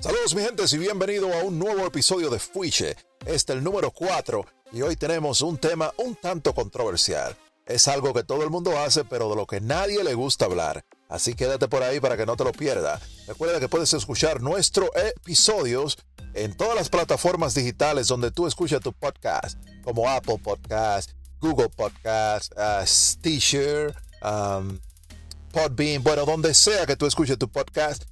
Saludos mi gente y bienvenido a un nuevo episodio de Fuiche. Este es el número 4 y hoy tenemos un tema un tanto controversial. Es algo que todo el mundo hace pero de lo que nadie le gusta hablar. Así quédate por ahí para que no te lo pierdas. Recuerda que puedes escuchar nuestros episodios en todas las plataformas digitales donde tú escuchas tu podcast, como Apple Podcast, Google Podcast, uh, Stitcher, um, Podbean, bueno, donde sea que tú escuches tu podcast,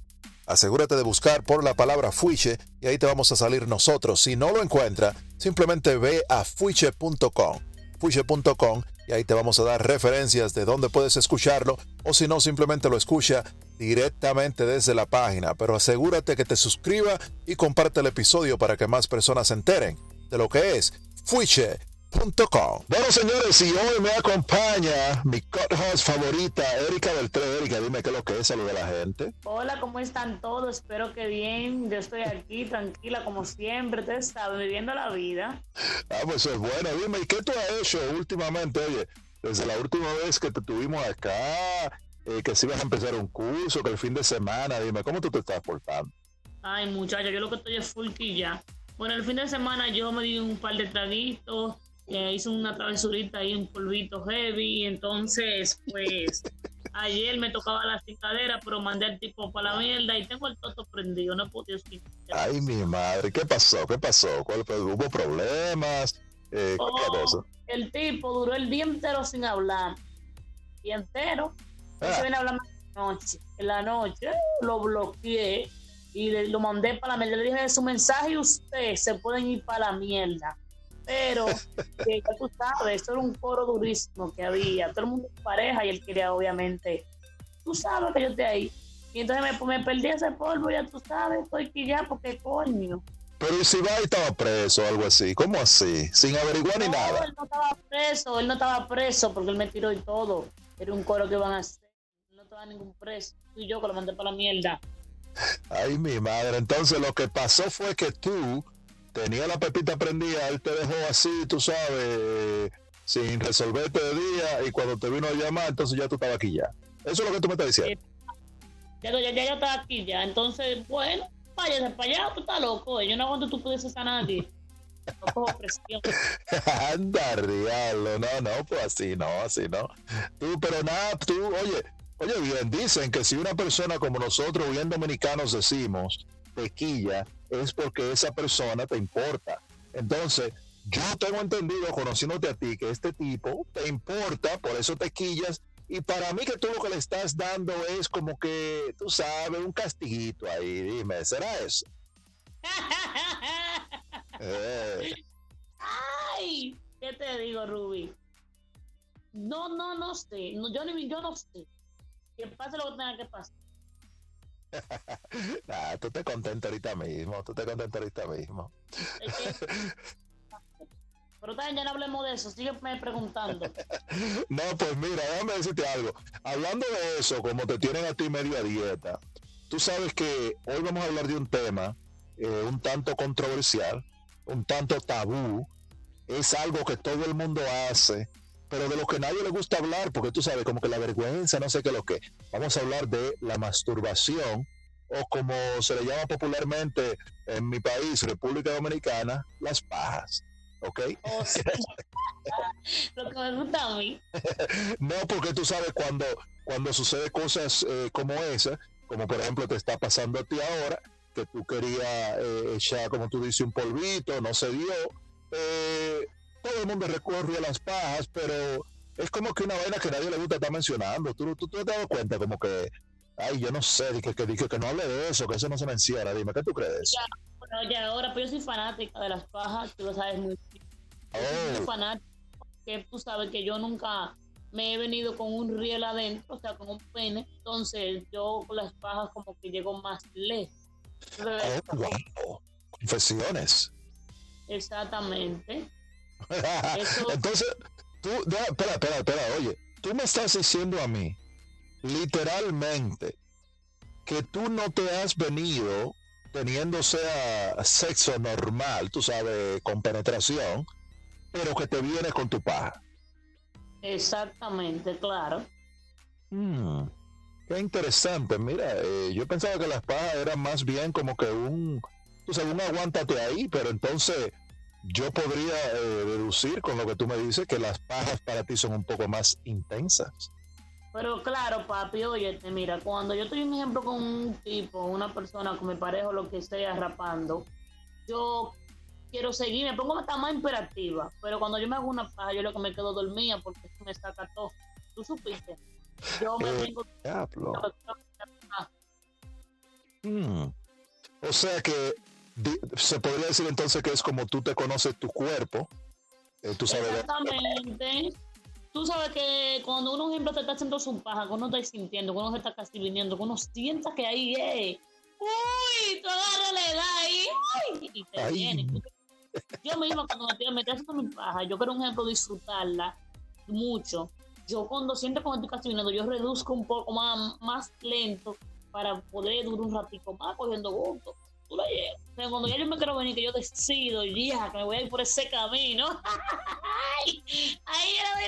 asegúrate de buscar por la palabra Fuiche y ahí te vamos a salir nosotros. Si no lo encuentras, simplemente ve a fuiche.com, fuiche.com y ahí te vamos a dar referencias de dónde puedes escucharlo o si no, simplemente lo escucha directamente desde la página. Pero asegúrate que te suscriba y comparte el episodio para que más personas se enteren de lo que es Fuiche bueno, señores, y hoy me acompaña mi co-host favorita, Erika del 3. Erika, dime qué es lo que es, saluda a la gente. Hola, ¿cómo están todos? Espero que bien. Yo estoy aquí, tranquila, como siempre. Ustedes saben, viviendo la vida. Ah, pues es bueno. Dime, ¿y qué tú has hecho últimamente? Oye, desde la última vez que te tuvimos acá, eh, que si ibas a empezar un curso, que el fin de semana, dime, ¿cómo tú te estás portando? Ay, muchacha, yo lo que estoy es full ya. Bueno, el fin de semana yo me di un par de traguitos hizo una travesurita ahí, un polvito heavy, entonces pues ayer me tocaba la cincadera, pero mandé al tipo para la mierda y tengo el toto prendido, no puedo decir. Ay, mi madre, ¿qué pasó? ¿Qué pasó? ¿Cuál ¿Hubo problemas? Eh, oh, el tipo duró el día entero sin hablar, día entero, ah. se viene a hablar más en la noche, en la noche lo bloqueé y le, lo mandé para la mierda, le dije su mensaje y usted se pueden ir para la mierda pero que ya tú sabes, esto era un coro durísimo que había, todo el mundo en pareja y él quería obviamente, tú sabes que yo estoy ahí. Y entonces me, me perdí ese polvo, ya tú sabes, estoy aquí ya porque coño. Pero si va y estaba preso o algo así, ¿cómo así? Sin averiguar ni nada. Él no estaba preso, él no estaba preso porque él me tiró y todo. Era un coro que iban a hacer. No estaba ningún preso. Fui yo que lo mandé para la mierda. Ay, mi madre. Entonces lo que pasó fue que tú tenía la pepita prendida, él te dejó así, tú sabes, sin resolverte de día y cuando te vino a llamar, entonces ya tú estabas aquí ya. Eso es lo que tú me estás diciendo. Ya, ya, ya yo estaba aquí ya, entonces, bueno, váyase para allá, tú estás loco, yo no aguanto tú puedes a nadie. Anda, diablo, no, no, pues así no, así no. Tú, pero nada, tú, oye, oye bien, dicen que si una persona como nosotros, bien dominicanos decimos, tequilla, es porque esa persona te importa. Entonces, yo tengo entendido, conociéndote a ti, que este tipo te importa, por eso te quillas. Y para mí que tú lo que le estás dando es como que, tú sabes, un castiguito ahí. Dime, ¿será eso? Eh. Ay, ¿qué te digo, Ruby? No, no, no sé. No, yo, ni, yo no sé. Que pase lo que tenga que pasar. nah, tú te contentas ahorita mismo, tú te contentas ahorita mismo. Pero también ya no hablemos de eso, sígueme preguntando. no, pues mira, déjame decirte algo. Hablando de eso, como te tienen a ti medio a dieta, tú sabes que hoy vamos a hablar de un tema eh, un tanto controversial, un tanto tabú. Es algo que todo el mundo hace, pero de lo que nadie le gusta hablar, porque tú sabes, como que la vergüenza, no sé qué lo que. Vamos a hablar de la masturbación, o como se le llama popularmente en mi país, República Dominicana, las pajas. ¿Ok? Oh, lo que me gusta a mí. no, porque tú sabes, cuando, cuando sucede cosas eh, como esa, como por ejemplo te está pasando a ti ahora, que tú querías eh, echar, como tú dices, un polvito, no se dio. Eh, todo el mundo recurre a las pajas, pero es como que una vaina que nadie le gusta estar mencionando. Tú, tú, te has dado cuenta como que, ay, yo no sé, que, que, que, que no hable de eso, que eso no se menciona. Dime, ¿qué tú crees? Ya, bueno, ya ahora, pues yo soy fanática de las pajas, tú lo sabes muy bien. Yo soy oh. fanática, que tú sabes que yo nunca me he venido con un riel adentro, o sea, con un pene. Entonces, yo con las pajas como que llego más lejos. Oh, wow. Confesiones. Exactamente. Entonces, tú, espera, espera, espera, oye, tú me estás diciendo a mí, literalmente, que tú no te has venido teniendo sea sexo normal, tú sabes, con penetración, pero que te vienes con tu paja. Exactamente, claro. Hmm. Qué interesante. Mira, eh, yo pensaba que las pajas eran más bien como que un, tú sabes, un aguántate ahí, pero entonces yo podría eh, deducir con lo que tú me dices que las pajas para ti son un poco más intensas. Pero claro, papi, oye, mira, cuando yo estoy un ejemplo con un tipo, una persona con mi pareja o lo que sea rapando, yo quiero seguir, me pongo hasta más imperativa. Pero cuando yo me hago una paja, yo lo que me quedo dormida porque me saca todo. ¿Tú supiste? Yo me tengo... Hmm. O sea que se podría decir entonces que es como tú te conoces tu cuerpo. Eh, tú sabes Exactamente tú sabes que cuando uno, ejemplo, te está haciendo su paja, que uno está sintiendo, que uno se está casi viniendo, que uno sienta que ahí es, uy, tú agarras la ahí, uy, y te viene. Yo mismo cuando me, estoy, haciendo mi paja, yo quiero un ejemplo disfrutarla mucho. Yo cuando siento que me estoy casi viniendo, yo reduzco un poco más, más lento para poder durar un ratico más cogiendo gusto cuando ya yo me quiero venir, que yo decido, ya, que me voy a ir por ese camino, ahí era de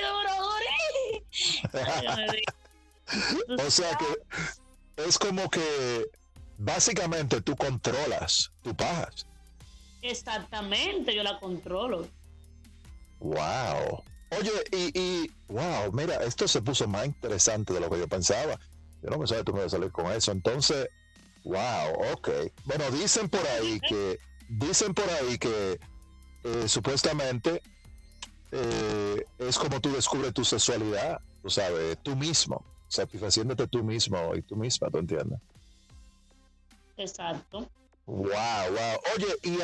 duro, O sea que es como que básicamente tú controlas tu pajas. Exactamente, yo la controlo. Wow. Oye, y, y, wow, mira, esto se puso más interesante de lo que yo pensaba. Yo no pensaba que tú me ibas a salir con eso. Entonces, Wow, ok. Bueno, dicen por ahí que dicen por ahí que eh, supuestamente eh, es como tú descubres tu sexualidad, tú sabes, tú mismo, satisfaciéndote tú mismo y tú misma, ¿tú entiendes? Exacto. Wow, wow. Oye, y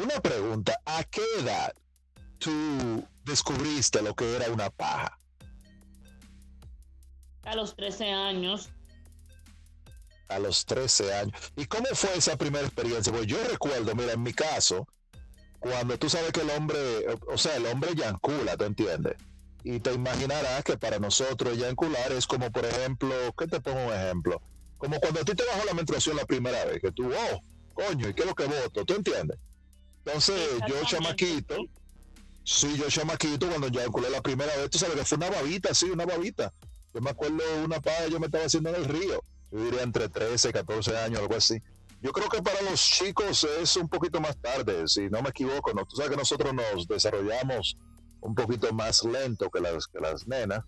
una pregunta, ¿a qué edad tú descubriste lo que era una paja? A los 13 años a los 13 años. ¿Y cómo fue esa primera experiencia? Pues yo recuerdo, mira, en mi caso, cuando tú sabes que el hombre, o sea, el hombre yancula, ¿te entiendes? Y te imaginarás que para nosotros yancular es como, por ejemplo, ¿qué te pongo un ejemplo? Como cuando a ti te bajó la menstruación la primera vez, que tú, oh, coño, ¿y qué es lo que voto? ¿Tú entiendes? Entonces, yo chamaquito, sí, yo chamaquito, cuando yanculé la primera vez, tú sabes que fue una babita, sí, una babita. Yo me acuerdo una paja yo me estaba haciendo en el río yo diría entre 13, 14 años, algo así. Yo creo que para los chicos es un poquito más tarde, si no me equivoco. ¿no? Tú sabes que nosotros nos desarrollamos un poquito más lento que las, que las nenas,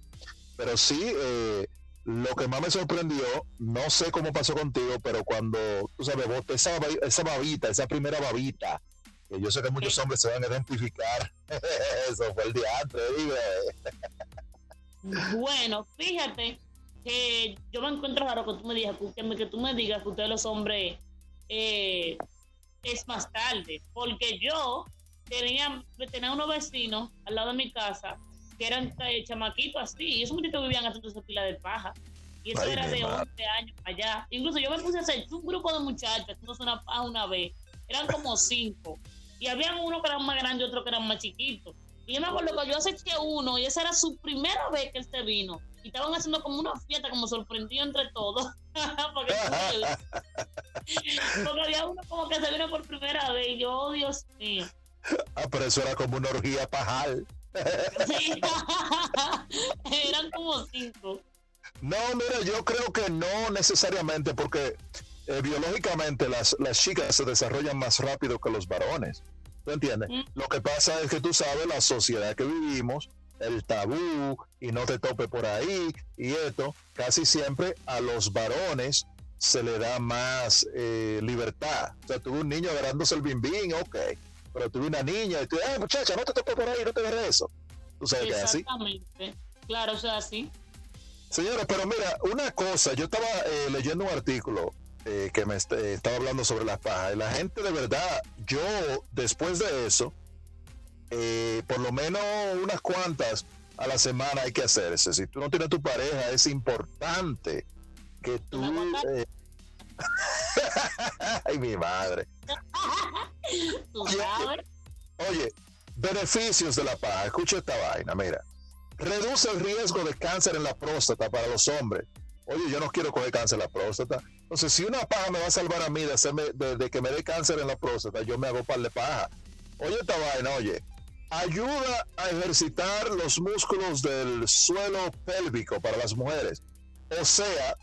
pero sí, eh, lo que más me sorprendió, no sé cómo pasó contigo, pero cuando, tú sabes, vos, esa, esa babita, esa primera babita, que yo sé que muchos hombres se van a identificar, eso fue el día antes, Bueno, fíjate que yo me encuentro raro que tú me digas que, tú me digas que ustedes los hombres eh, es más tarde, porque yo tenía, tenía unos vecinos al lado de mi casa que eran eh, chamaquitos así, y esos muchachos vivían haciendo esa pila de paja. Y eso era de 11 años allá. Incluso yo me puse a hacer un grupo de muchachos haciendo una paja una vez. Eran como cinco. Y había uno que era más grande y otro que era más chiquito. Y yo me acuerdo que yo acepté uno y esa era su primera vez que él se vino y estaban haciendo como una fiesta, como sorprendido entre todos. porque, había uno como que se vino por primera vez y yo, oh, Dios mío. Ah, pero eso era como una orgía pajal. sí, eran como cinco. No, mira, yo creo que no necesariamente, porque eh, biológicamente las, las chicas se desarrollan más rápido que los varones. ¿Tú entiendes? Mm. Lo que pasa es que tú sabes la sociedad que vivimos, el tabú y no te tope por ahí y esto, casi siempre a los varones se le da más eh, libertad. O sea, tuve un niño agarrándose el bimbín, ok, pero tuve una niña y tú, ay muchacha, no te tope por ahí, no te veré eso. ¿Tú sabes que es así? Exactamente, claro, o sea, así. Señora, pero mira, una cosa, yo estaba eh, leyendo un artículo eh, que me estaba hablando sobre las pajas y la gente de verdad, yo después de eso, eh, por lo menos unas cuantas a la semana hay que hacerse. Si tú no tienes tu pareja, es importante que tú... Eh, ay, mi madre. Oye, beneficios de la paja. Escucha esta vaina, mira. Reduce el riesgo de cáncer en la próstata para los hombres. Oye, yo no quiero coger cáncer en la próstata. Entonces, si una paja me va a salvar a mí de, hacerme, de, que me dé cáncer en la próstata, yo me hago par de paja. Oye, esta vaina, oye ayuda a ejercitar los músculos del suelo pélvico para las mujeres. O sea,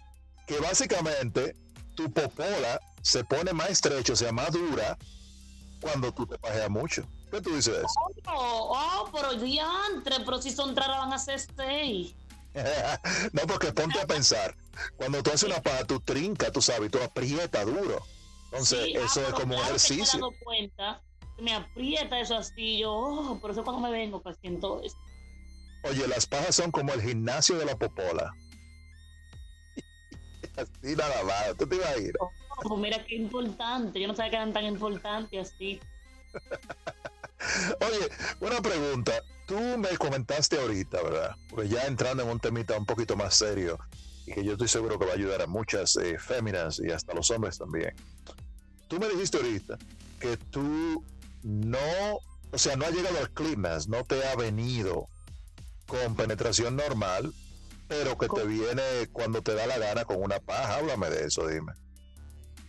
que básicamente tu popola se pone más estrecho, o sea, más dura cuando tú te pajeas mucho. ¿Qué tú dices? Oh, oh pero diantre, pero si son traras van a ser seis. no, porque ponte a pensar, cuando tú haces una paja, tú trinca, tú sabes, tú aprietas duro. Entonces, Sí, ah, eso es como un claro que me ejercicio. dado cuenta me aprieta eso así, yo, oh, por eso cuando me vengo, pues siento eso. Oye, las pajas son como el gimnasio de la popola. Así nada más, tú te ibas a ir. Oh, pues mira qué importante, yo no sabía que eran tan importantes así. Oye, una pregunta. Tú me comentaste ahorita, ¿verdad? Porque ya entrando en un temita un poquito más serio y que yo estoy seguro que va a ayudar a muchas eh, féminas y hasta los hombres también. Tú me dijiste ahorita que tú no, o sea, no ha llegado al clímax, no te ha venido con penetración normal, pero que te viene cuando te da la gana con una paja. Háblame de eso, dime.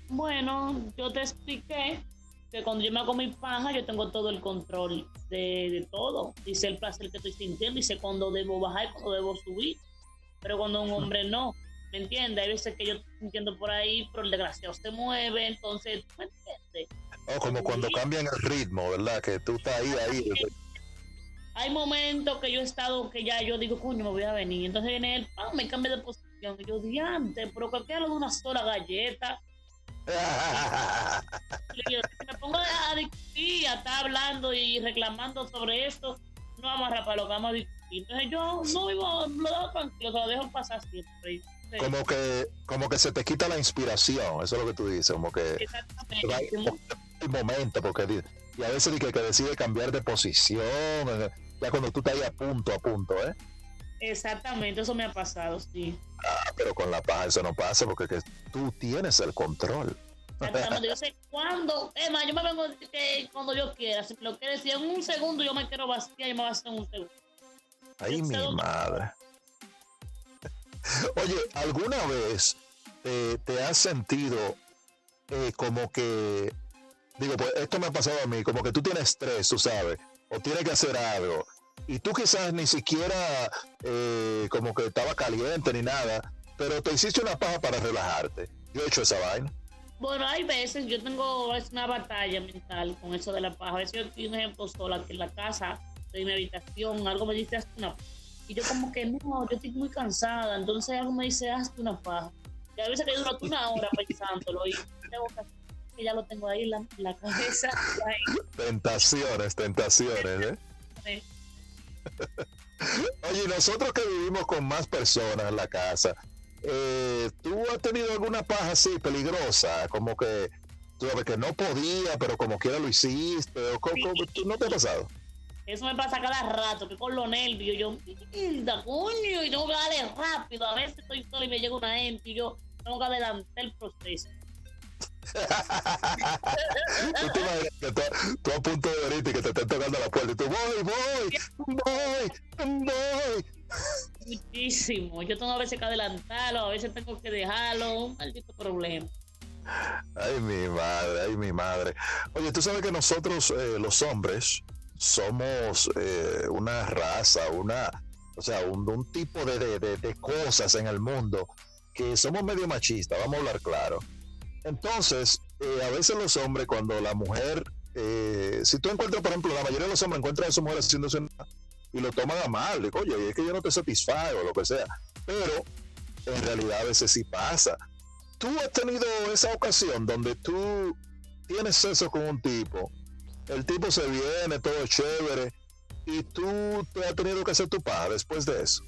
Bueno, yo te expliqué que cuando yo me hago mi paja, yo tengo todo el control de, de todo. Dice el placer que estoy sintiendo, dice cuando debo bajar y cuando debo subir. Pero cuando un hombre no, ¿me entiendes? Hay veces que yo estoy sintiendo por ahí, pero el desgraciado se mueve, entonces, ¿me entiendes? O como cuando cambian el ritmo, ¿verdad? Que tú estás ahí, ahí. Hay momentos que yo he estado que ya yo digo, coño, me voy a venir. Entonces viene el pan, me cambia de posición. Y yo, diante, pero que queda de una sola galleta. Me pongo a discutir, a estar hablando y reclamando sobre esto, no vamos a rapar lo que vamos a discutir. Entonces yo no vivo, lo dejo tranquilo, lo dejo pasar siempre. Como que como que se te quita la inspiración eso es lo que tú dices como que Exactamente. el momento porque y a veces que, que decide cambiar de posición eh, ya cuando tú estás ahí a punto a punto eh Exactamente, eso me ha pasado, sí. Ah, pero con la paja eso no pasa porque que tú tienes el control. Yo sé cuándo, es más, yo me vengo que cuando yo quiera, si me lo quiero decir en un segundo, yo me quiero vaciar y me vacio en un segundo. ay mi madre. Oye alguna vez eh, te has sentido eh, como que digo pues esto me ha pasado a mí como que tú tienes estrés tú sabes o tienes que hacer algo y tú quizás ni siquiera eh, como que estaba caliente ni nada pero te hiciste una paja para relajarte yo he hecho esa vaina Bueno, hay veces, yo tengo es una batalla mental con eso de la paja. A veces yo estoy, un ejemplo, sola, que en la casa, estoy en mi habitación, algo me dice, hazte una paja. Y yo como que, no, yo estoy muy cansada, entonces algo me dice, hazte una paja. Y a veces que duro una hora pensándolo y tengo que, que ya lo tengo ahí en la, la cabeza. ahí. tentaciones tentaciones ¿eh? Oye, nosotros que vivimos con más personas en la casa, eh, ¿tú has tenido alguna paja así peligrosa? Como que tú sabes que no podía, pero como quiera lo hiciste, o co- co- ¿tú ¿no te ha pasado? Eso me pasa cada rato, que con los nervios yo, mierda, coño, y tengo que darle rápido. A veces estoy sola y me llega una gente y yo tengo que adelantar el proceso. ¿Tú te imaginas que tú, tú a punto de venirte y que te estén tocando la puerta y tú, voy, voy, voy, voy. Muchísimo. Yo tengo a veces que adelantarlo, a veces tengo que dejarlo, un maldito problema. Ay, mi madre, ay, mi madre. Oye, tú sabes que nosotros, eh, los hombres, somos eh, una raza, una, o sea, un, tipo de, de- de- de cosas en el mundo que somos medio machistas, vamos a hablar claro. Entonces, eh, a veces los hombres, cuando la mujer, eh, si tú encuentras, por ejemplo, la mayoría de los hombres encuentran a su mujer haciéndose una- y lo toman a mal, digo, oye, es que yo no te satisfago lo que sea. Pero en realidad a veces sí pasa. ¿Tú has tenido esa ocasión donde tú tienes sexo con un tipo, el tipo se viene, todo chévere, y tú te has tenido que hacer tu paja después de eso?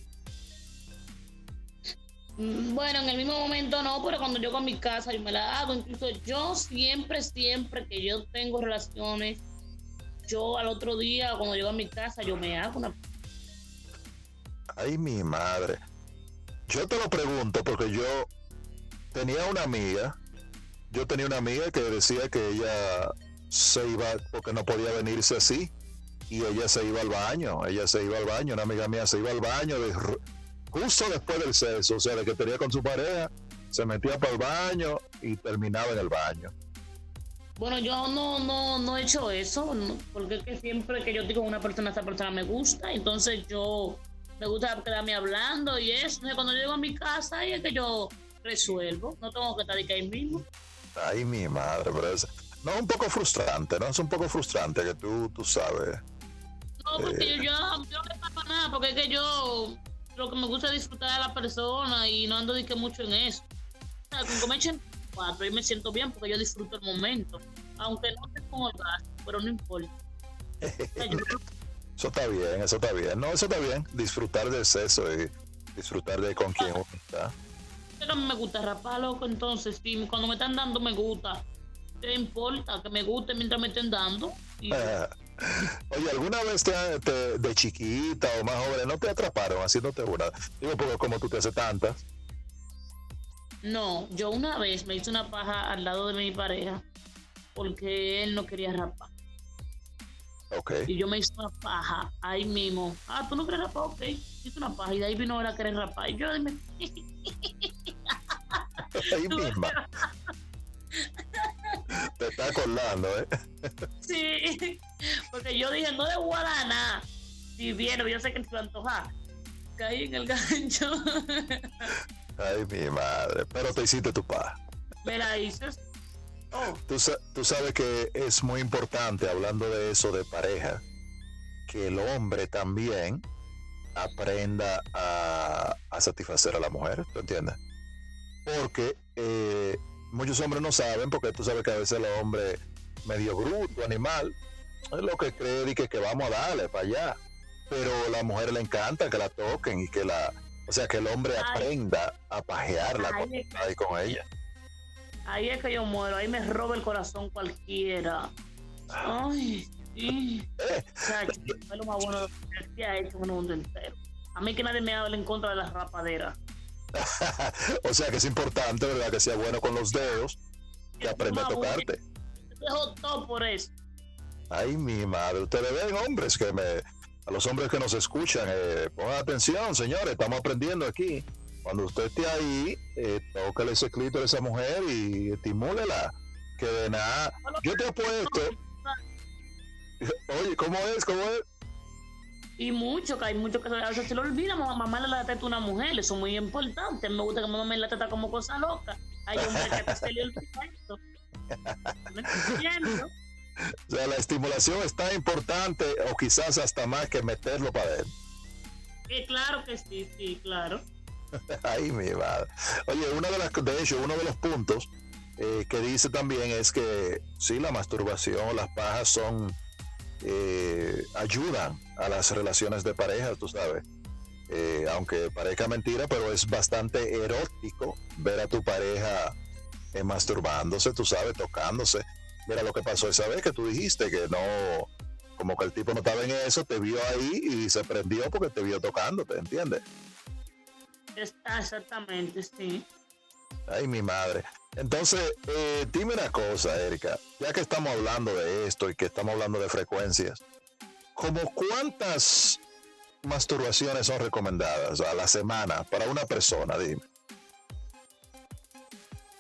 Mm, Bueno, en el mismo momento no, pero cuando yo con mi casa yo me la hago. Incluso yo siempre, siempre que yo tengo relaciones, yo al otro día, cuando llego a mi casa, yo me hago una. Ay, mi madre. Yo te lo pregunto porque yo tenía una amiga, yo tenía una amiga que decía que ella se iba porque no podía venirse así y ella se iba al baño, ella se iba al baño, una amiga mía se iba al baño justo después del sexo, o sea, de que tenía con su pareja, se metía para el baño y terminaba en el baño. Bueno, yo no, no, no he hecho eso, no, porque es que siempre que yo estoy con una persona, esa persona me gusta, entonces yo me gusta quedarme hablando y eso. Entonces, cuando yo llego a mi casa, ahí es que yo resuelvo. No tengo que estar ahí mismo. Ay, mi madre, pero es, no, un poco frustrante, ¿no? Es un poco frustrante que tú, tú sabes. No, porque yo, yo, yo no pasa nada, porque es que yo lo que me gusta es disfrutar de la persona y no ando de que mucho en eso. O sea, con comer cuatro, yo me siento bien porque yo disfruto el momento. Aunque no esté con el gasto, pero no importa. Eso está bien, eso está bien. No, eso está bien. Disfrutar del sexo y disfrutar de con quien uno está. Pero me gusta rapar, loco, entonces, sí, cuando me están dando me gusta. ¿Qué importa? Que me guste mientras me estén dando. Oye, ¿alguna vez te, de chiquita o más joven no te atraparon haciéndote una? Digo, porque como tú te haces tantas. No, yo una vez me hice una paja al lado de mi pareja porque él no quería rapar. Okay. Y yo me hice una paja ahí mismo. Ah, tú no quieres rapar, ok. Hice una paja y de ahí vino a querer rapar. Y yo dime. ahí misma. Te está acordando, ¿eh? sí, porque yo dije, no de guaraná. Si viene, yo sé que te va a antojar. Caí en el gancho. Ay, mi madre. Pero te hiciste tu paja. Me la hice Oh. Tú, sabes que es muy importante, hablando de eso de pareja, que el hombre también aprenda a, satisfacer a la mujer, ¿tú entiendes? Porque eh, muchos hombres no saben, porque tú sabes que a veces el hombre medio bruto, animal, es lo que cree y que, que vamos a darle para allá. Pero a la mujer le encanta que la toquen y que la, o sea, que el hombre aprenda a pajearla ahí con ella. Ahí es que yo muero, ahí me roba el corazón cualquiera. Ay, sí. es lo más bueno que ha hecho en el mundo entero. A mí que nadie me hable en contra de las rapaderas. o sea que es importante, ¿verdad? Que sea bueno con los dedos, que aprenda a tocarte. Dejo todo por eso. Ay, mi madre, ustedes ven hombres que me, a los hombres que nos escuchan, eh, pongan atención, señores, estamos aprendiendo aquí. Cuando usted esté ahí, eh, tócale ese clítoris a esa mujer y estimúlela. Que de nada. Yo te apuesto. Oye, ¿cómo es? ¿Cómo es? Y mucho, que hay mucho que se, se lo olvida. Mamá le la teta a una mujer, eso es muy importante. Me gusta que me la teta como cosa loca. Hay hombres que se le olvida esto. O sea, la estimulación está importante o quizás hasta más que meterlo para él. Sí, claro que sí, sí, claro. Ay, mi madre. Oye, una de las, de hecho, uno de los puntos eh, que dice también es que sí, la masturbación, las pajas son eh, ayudan a las relaciones de pareja, tú sabes. Eh, aunque parezca mentira, pero es bastante erótico ver a tu pareja masturbándose, tú sabes, tocándose. Mira lo que pasó esa vez que tú dijiste que no, como que el tipo no estaba en eso, te vio ahí y se prendió porque te vio tocándote, ¿entiendes? Exactamente, sí. Ay, mi madre. Entonces, eh, dime una cosa, Erika, ya que estamos hablando de esto y que estamos hablando de frecuencias, ¿como cuántas masturbaciones son recomendadas a la semana para una persona? Dime.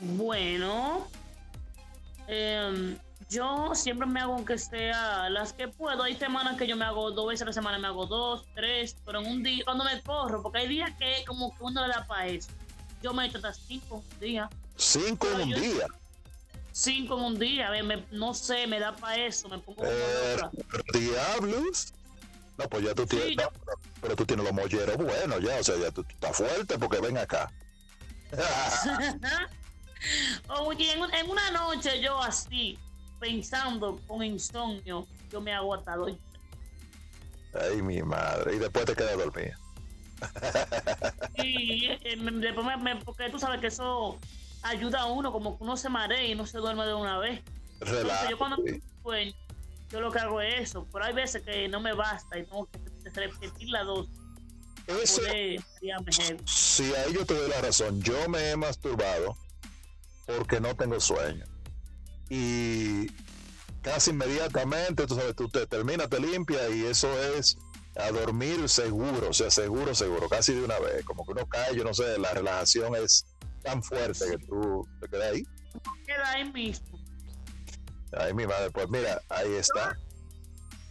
Bueno, eh, yo siempre me hago aunque sea las que puedo. Hay semanas que yo me hago dos veces a la semana, me hago dos, tres, pero en un día, cuando me corro, porque hay días que como que uno le da para eso. Yo me he hecho hasta cinco días. ¿Cinco en un día? Cinco en un día, no sé, me da para eso, me pongo eh, Diablos. No, pues ya tú tienes, pero tú tienes los molleros buenos ya, o sea, ya tú, estás fuerte porque ven acá. Oye, en una noche yo así, pensando con insomnio, yo me hago hasta Ay, mi madre. Y después te quedas dormida. y eh, después me, porque tú sabes que eso ayuda a uno, como que uno se marea y no se duerme de una vez. yo cuando sueño, yo lo que hago es eso, pero hay veces que no me basta y tengo que repetir la dosis. Ese, sí, ahí yo te doy la razón. Yo me he masturbado porque no tengo sueño y casi inmediatamente, tú sabes, tú te terminas, te limpia y eso es a dormir seguro, o sea, seguro, seguro, casi de una vez, como que uno cae, yo no sé, la relajación es tan fuerte que tú te quedas ahí. Queda ahí mismo. Ay, mi madre, pues mira, ahí está.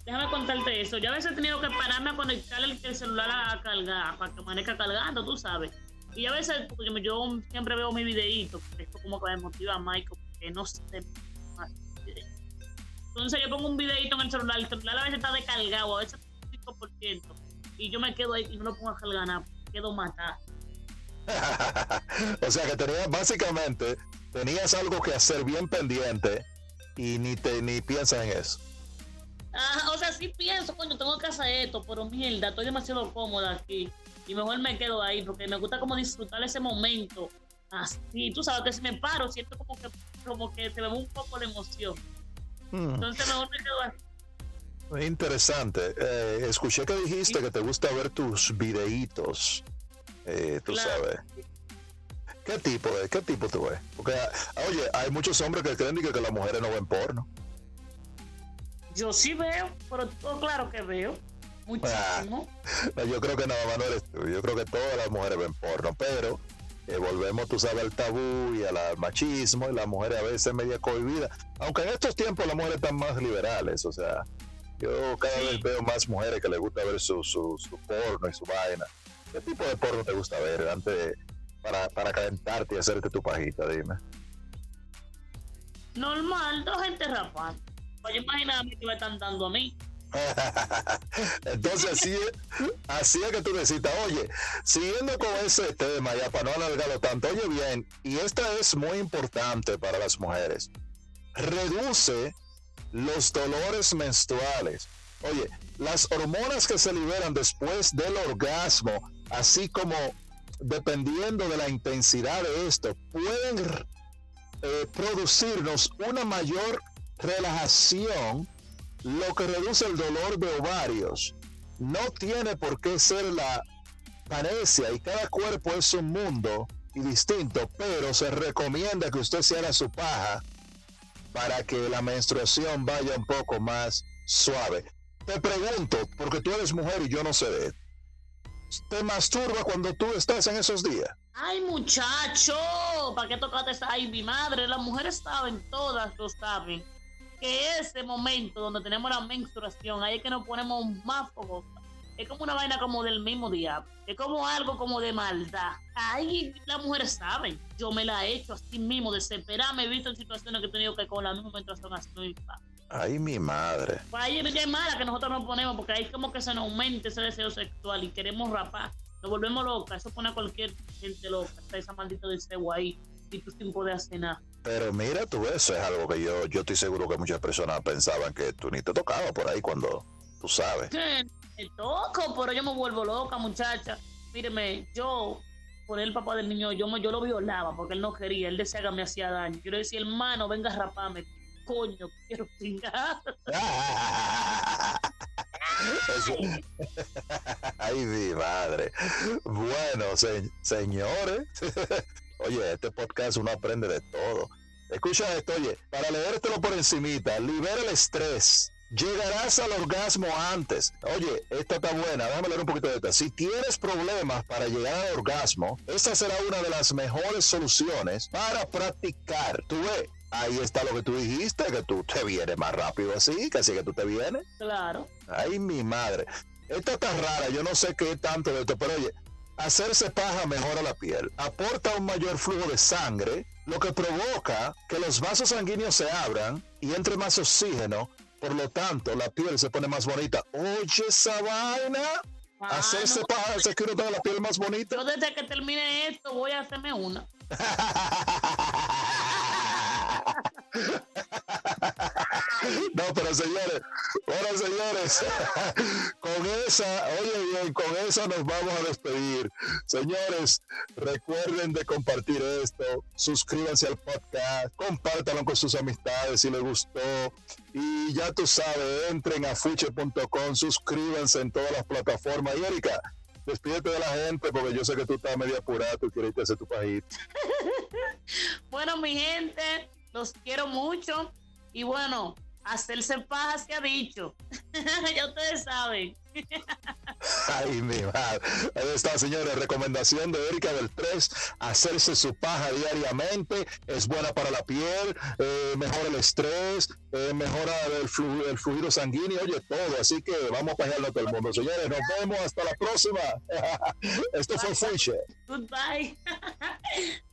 Déjame contarte eso. Yo a veces he tenido que pararme a conectar el, celular a, cargar, para que amanezca cargando, tú sabes. Y a veces, porque yo siempre veo mi videíto, porque esto como que me motiva a Michael, que no sé Entonces yo pongo un videito en el celular, el celular a veces está descargado, a veces 5%, y yo me quedo ahí y no lo pongo a cargar nada, quedo matada. o sea que tenías, básicamente, tenías algo que hacer bien pendiente y ni te ni piensas en eso. o sea, sí pienso, coño, tengo que hacer esto, pero mierda, estoy demasiado cómoda aquí y mejor me quedo ahí porque me gusta como disfrutar ese momento. Así, tú sabes que si me paro, siento como que, como que se me va un poco la emoción. Hmm. Entonces mejor me quedo ahí. Interesante. Eh, escuché que dijiste que te gusta ver tus videitos. Eh, tú sabes. ¿Qué tipo de, qué tipo tú ves? Porque, oye, hay muchos hombres que creen que, que las mujeres no ven porno. Yo sí veo, pero claro que veo. Muchísimo. Ah, yo creo que nada más no eres tú. Yo creo que todas las mujeres ven porno, pero eh, volvemos, tú sabes, al tabú y al machismo y las mujeres a veces media cohibidas. Aunque en estos tiempos las mujeres están más liberales, o sea, yo cada vez veo más mujeres que les gusta ver su, su, porno y su vaina. ¿Qué tipo de porno te gusta ver antes para, para calentarte y hacerte tu pajita? Dime. Normal, dos gente rapando. Oye, imagínate que me están dando a mí. Entonces así es, así es que tú necesitas, oye, siguiendo con ese tema, ya para no alargarlo tanto, oye bien, y esta es muy importante para las mujeres, reduce los dolores menstruales. Oye, las hormonas que se liberan después del orgasmo, así como dependiendo de la intensidad de esto, pueden eh, producirnos una mayor relajación lo que reduce el dolor de ovarios. No tiene por qué ser la parecia y cada cuerpo es un mundo y distinto, pero se recomienda que usted se haga su paja para que la menstruación vaya un poco más suave. Te pregunto, porque tú eres mujer y yo no sé de ¿Te masturba cuando tú estás en esos días? Ay, muchacho, ¿para qué tocaste? Ay, mi madre, las mujeres saben, todas lo saben que ese momento donde tenemos la menstruación, ahí es que nos ponemos más fogosas. Es como una vaina como del mismo diablo. Es como algo como de maldad. Ahí las mujeres saben. Yo me la he hecho así mismo, desesperada. Me he visto en situaciones que he tenido que con la misma menstruación así Ay, mi madre. Pues ahí es mala que nosotros nos ponemos, porque ahí como que se nos aumenta ese deseo sexual y queremos rapar. Nos volvemos locas. Eso pone a cualquier gente loca. Está esa maldita deseo ahí y tú sin poder hacer nada. Pero mira, tú eso es algo que yo, yo estoy seguro que muchas personas pensaban que tú ni te tocaba por ahí cuando tú sabes. Me toco, pero yo me vuelvo loca, muchacha. Míreme, yo, por el papá del niño, yo, yo lo violaba porque él no quería, él decía que me hacía daño. Yo le decía, hermano, venga a raparme. Coño, quiero chingar. Ay, mi madre. Bueno, señores, Oye, este podcast uno aprende de todo. Escucha esto, oye, para leértelo por encimita, libera el estrés. Llegarás al orgasmo antes. Oye, esta está buena, déjame leer un poquito de esta. Si tienes problemas para llegar al orgasmo, esta será una de las mejores soluciones para practicar. Tú ves, ahí está lo que tú dijiste, que tú te vienes más rápido así, que así que tú te vienes. Claro. Ay, mi madre. Esta está rara, yo no sé qué tanto de esto, pero oye, Hacerse paja mejora la piel, aporta un mayor flujo de sangre, lo que provoca que los vasos sanguíneos se abran y entre más oxígeno, por lo tanto la piel se pone más bonita. Oye esa vaina. Ah, Hacerse paja hace que uno tenga la piel más bonita. Yo desde que termine esto voy a hacerme una. No, pero señores, bueno señores, con esa, oye bien, con esa nos vamos a despedir. Señores, recuerden de compartir esto, suscríbanse al podcast, compártanlo con sus amistades si les gustó. Y ya tú sabes, entren a fuche.com, suscríbanse en todas las plataformas. Y Erika, despídete de la gente porque yo sé que tú estás medio apurado y quieres hacer tu pajito. bueno, mi gente, los quiero mucho. Y bueno, hacerse paja se ha dicho. ya ustedes saben. Ay, mi madre. Ahí está, señores. Recomendación de Erika del 3. Hacerse su paja diariamente. Es buena para la piel. Eh, mejora el estrés. Eh, mejora el, fluido sanguíneo. Oye, todo. Así que vamos a pajarlo todo el mundo. Señores, nos vemos. Hasta la próxima. Esto fue Fuiche. Goodbye.